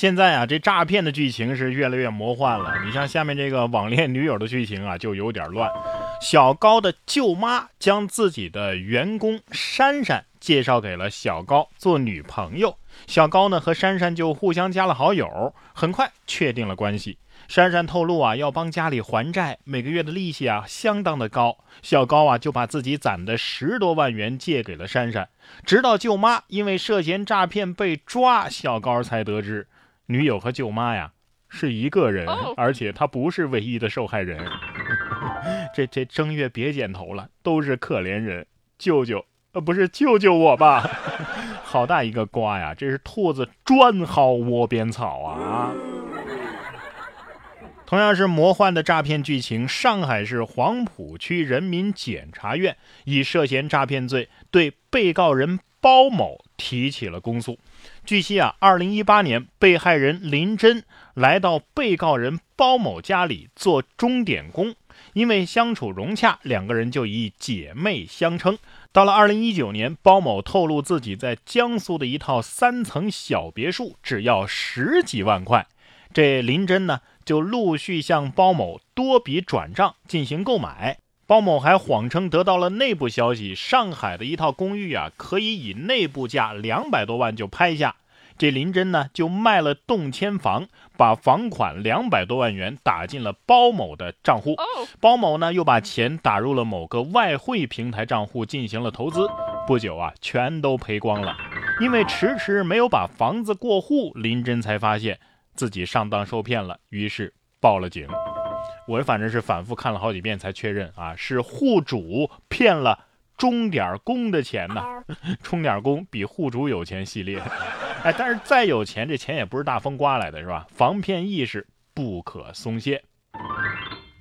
现在啊，这诈骗的剧情是越来越魔幻了。你像下面这个网恋女友的剧情啊，就有点乱。小高的舅妈将自己的员工珊珊介绍给了小高做女朋友，小高呢和珊珊就互相加了好友，很快确定了关系。珊珊透露啊，要帮家里还债，每个月的利息啊相当的高。小高啊就把自己攒的十多万元借给了珊珊，直到舅妈因为涉嫌诈骗被抓，小高才得知。女友和舅妈呀是一个人，而且她不是唯一的受害人。这这正月别剪头了，都是可怜人。舅舅，呃，不是救救我吧！好大一个瓜呀！这是兔子专薅窝边草啊！同样是魔幻的诈骗剧情，上海市黄浦区人民检察院以涉嫌诈骗罪对被告人包某提起了公诉。据悉啊，二零一八年，被害人林真来到被告人包某家里做钟点工，因为相处融洽，两个人就以姐妹相称。到了二零一九年，包某透露自己在江苏的一套三层小别墅只要十几万块，这林真呢就陆续向包某多笔转账进行购买。包某还谎称得到了内部消息，上海的一套公寓啊，可以以内部价两百多万就拍下。这林真呢，就卖了动迁房，把房款两百多万元打进了包某的账户。包某呢，又把钱打入了某个外汇平台账户进行了投资。不久啊，全都赔光了。因为迟迟没有把房子过户，林真才发现自己上当受骗了，于是报了警。我反正是反复看了好几遍才确认啊，是户主骗了钟点工的钱呢。钟点工比户主有钱系列，哎，但是再有钱，这钱也不是大风刮来的，是吧？防骗意识不可松懈。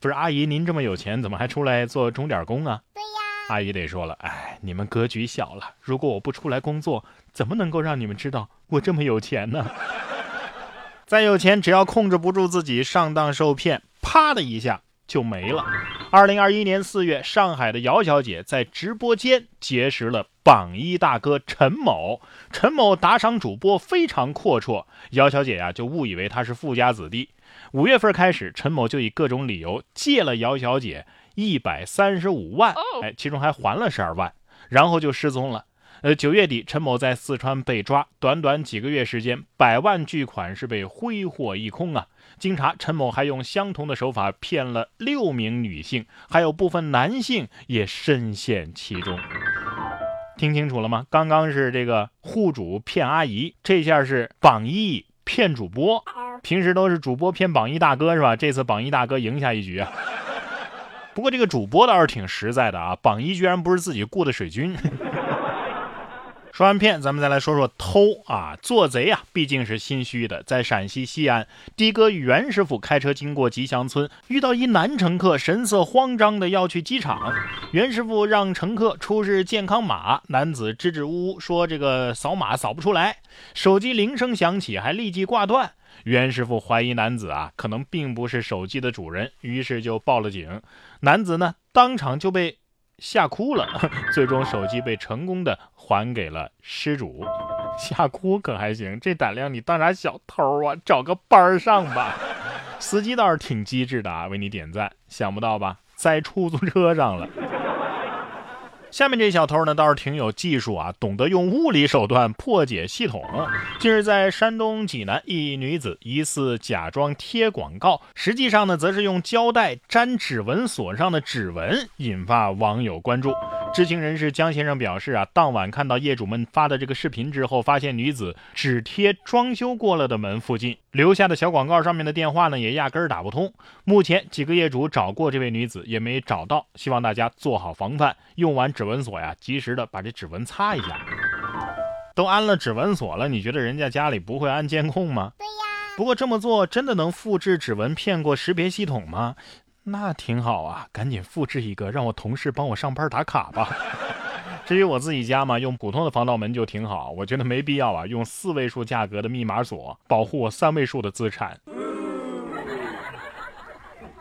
不是阿姨，您这么有钱，怎么还出来做钟点工啊？对呀。阿姨得说了，哎，你们格局小了。如果我不出来工作，怎么能够让你们知道我这么有钱呢？再有钱，只要控制不住自己，上当受骗。啪的一下就没了。二零二一年四月，上海的姚小姐在直播间结识了榜一大哥陈某。陈某打赏主播非常阔绰，姚小姐呀就误以为他是富家子弟。五月份开始，陈某就以各种理由借了姚小姐一百三十五万，哎，其中还还了十二万，然后就失踪了。呃，九月底，陈某在四川被抓，短短几个月时间，百万巨款是被挥霍一空啊！经查，陈某还用相同的手法骗了六名女性，还有部分男性也深陷其中。听清楚了吗？刚刚是这个户主骗阿姨，这下是榜一骗主播。平时都是主播骗榜一大哥是吧？这次榜一大哥赢下一局啊！不过这个主播倒是挺实在的啊，榜一居然不是自己雇的水军。说完骗，咱们再来说说偷啊！做贼啊，毕竟是心虚的。在陕西西安，的哥袁师傅开车经过吉祥村，遇到一男乘客神色慌张的要去机场。袁师傅让乘客出示健康码，男子支支吾吾说这个扫码扫不出来。手机铃声响起，还立即挂断。袁师傅怀疑男子啊可能并不是手机的主人，于是就报了警。男子呢当场就被。吓哭了，最终手机被成功的还给了失主。吓哭可还行，这胆量你当啥小偷啊？找个班儿上吧。司机倒是挺机智的啊，为你点赞。想不到吧，在出租车上了。下面这小偷呢倒是挺有技术啊，懂得用物理手段破解系统。近日在山东济南，一女子疑似假装贴广告，实际上呢则是用胶带粘指纹锁上的指纹，引发网友关注。知情人士江先生表示啊，当晚看到业主们发的这个视频之后，发现女子只贴装修过了的门附近留下的小广告，上面的电话呢也压根儿打不通。目前几个业主找过这位女子也没找到，希望大家做好防范，用完指纹锁呀，及时的把这指纹擦一下。都安了指纹锁了，你觉得人家家里不会安监控吗？对呀。不过这么做真的能复制指纹骗过识别系统吗？那挺好啊，赶紧复制一个，让我同事帮我上班打卡吧。至于我自己家嘛，用普通的防盗门就挺好，我觉得没必要啊，用四位数价格的密码锁保护我三位数的资产。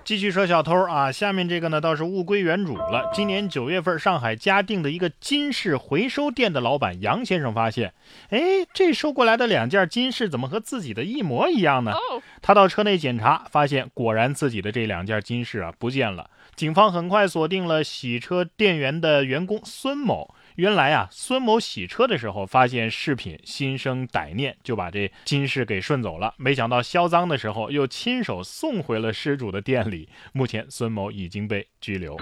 继续说小偷啊，下面这个呢倒是物归原主了。今年九月份，上海嘉定的一个金饰回收店的老板杨先生发现，哎，这收过来的两件金饰怎么和自己的一模一样呢？他到车内检查，发现果然自己的这两件金饰啊不见了。警方很快锁定了洗车店员的员工孙某。原来啊，孙某洗车的时候发现饰品，心生歹念，就把这金饰给顺走了。没想到销赃的时候，又亲手送回了失主的店里。目前，孙某已经被拘留。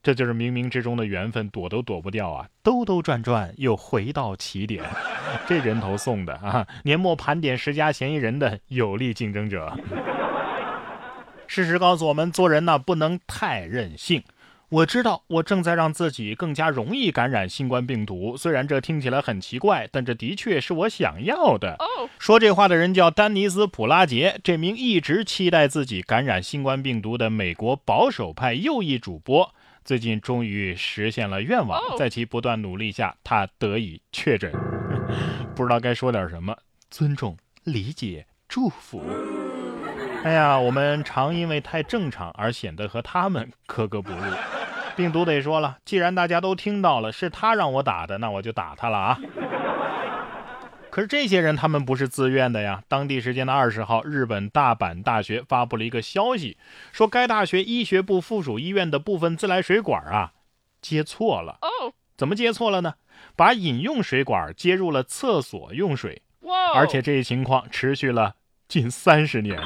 这就是冥冥之中的缘分，躲都躲不掉啊！兜兜转转又回到起点，这人头送的啊！年末盘点十佳嫌疑人的有力竞争者。事实告诉我们，做人呢不能太任性。我知道我正在让自己更加容易感染新冠病毒，虽然这听起来很奇怪，但这的确是我想要的。说这话的人叫丹尼斯·普拉杰，这名一直期待自己感染新冠病毒的美国保守派右翼主播，最近终于实现了愿望，在其不断努力下，他得以确诊。不知道该说点什么，尊重、理解、祝福。哎呀，我们常因为太正常而显得和他们格格不入。病毒得说了，既然大家都听到了，是他让我打的，那我就打他了啊。可是这些人他们不是自愿的呀。当地时间的二十号，日本大阪大学发布了一个消息，说该大学医学部附属医院的部分自来水管啊接错了。哦，怎么接错了呢？把饮用水管接入了厕所用水。哇！而且这一情况持续了近三十年。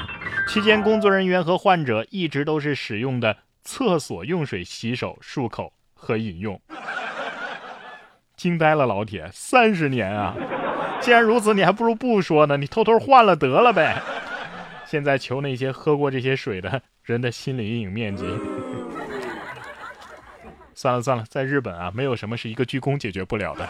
期间，工作人员和患者一直都是使用的厕所用水洗手、漱口和饮用。惊呆了，老铁，三十年啊！既然如此，你还不如不说呢，你偷偷换了得了呗。现在求那些喝过这些水的人的心理阴影面积。算了算了，在日本啊，没有什么是一个鞠躬解决不了的。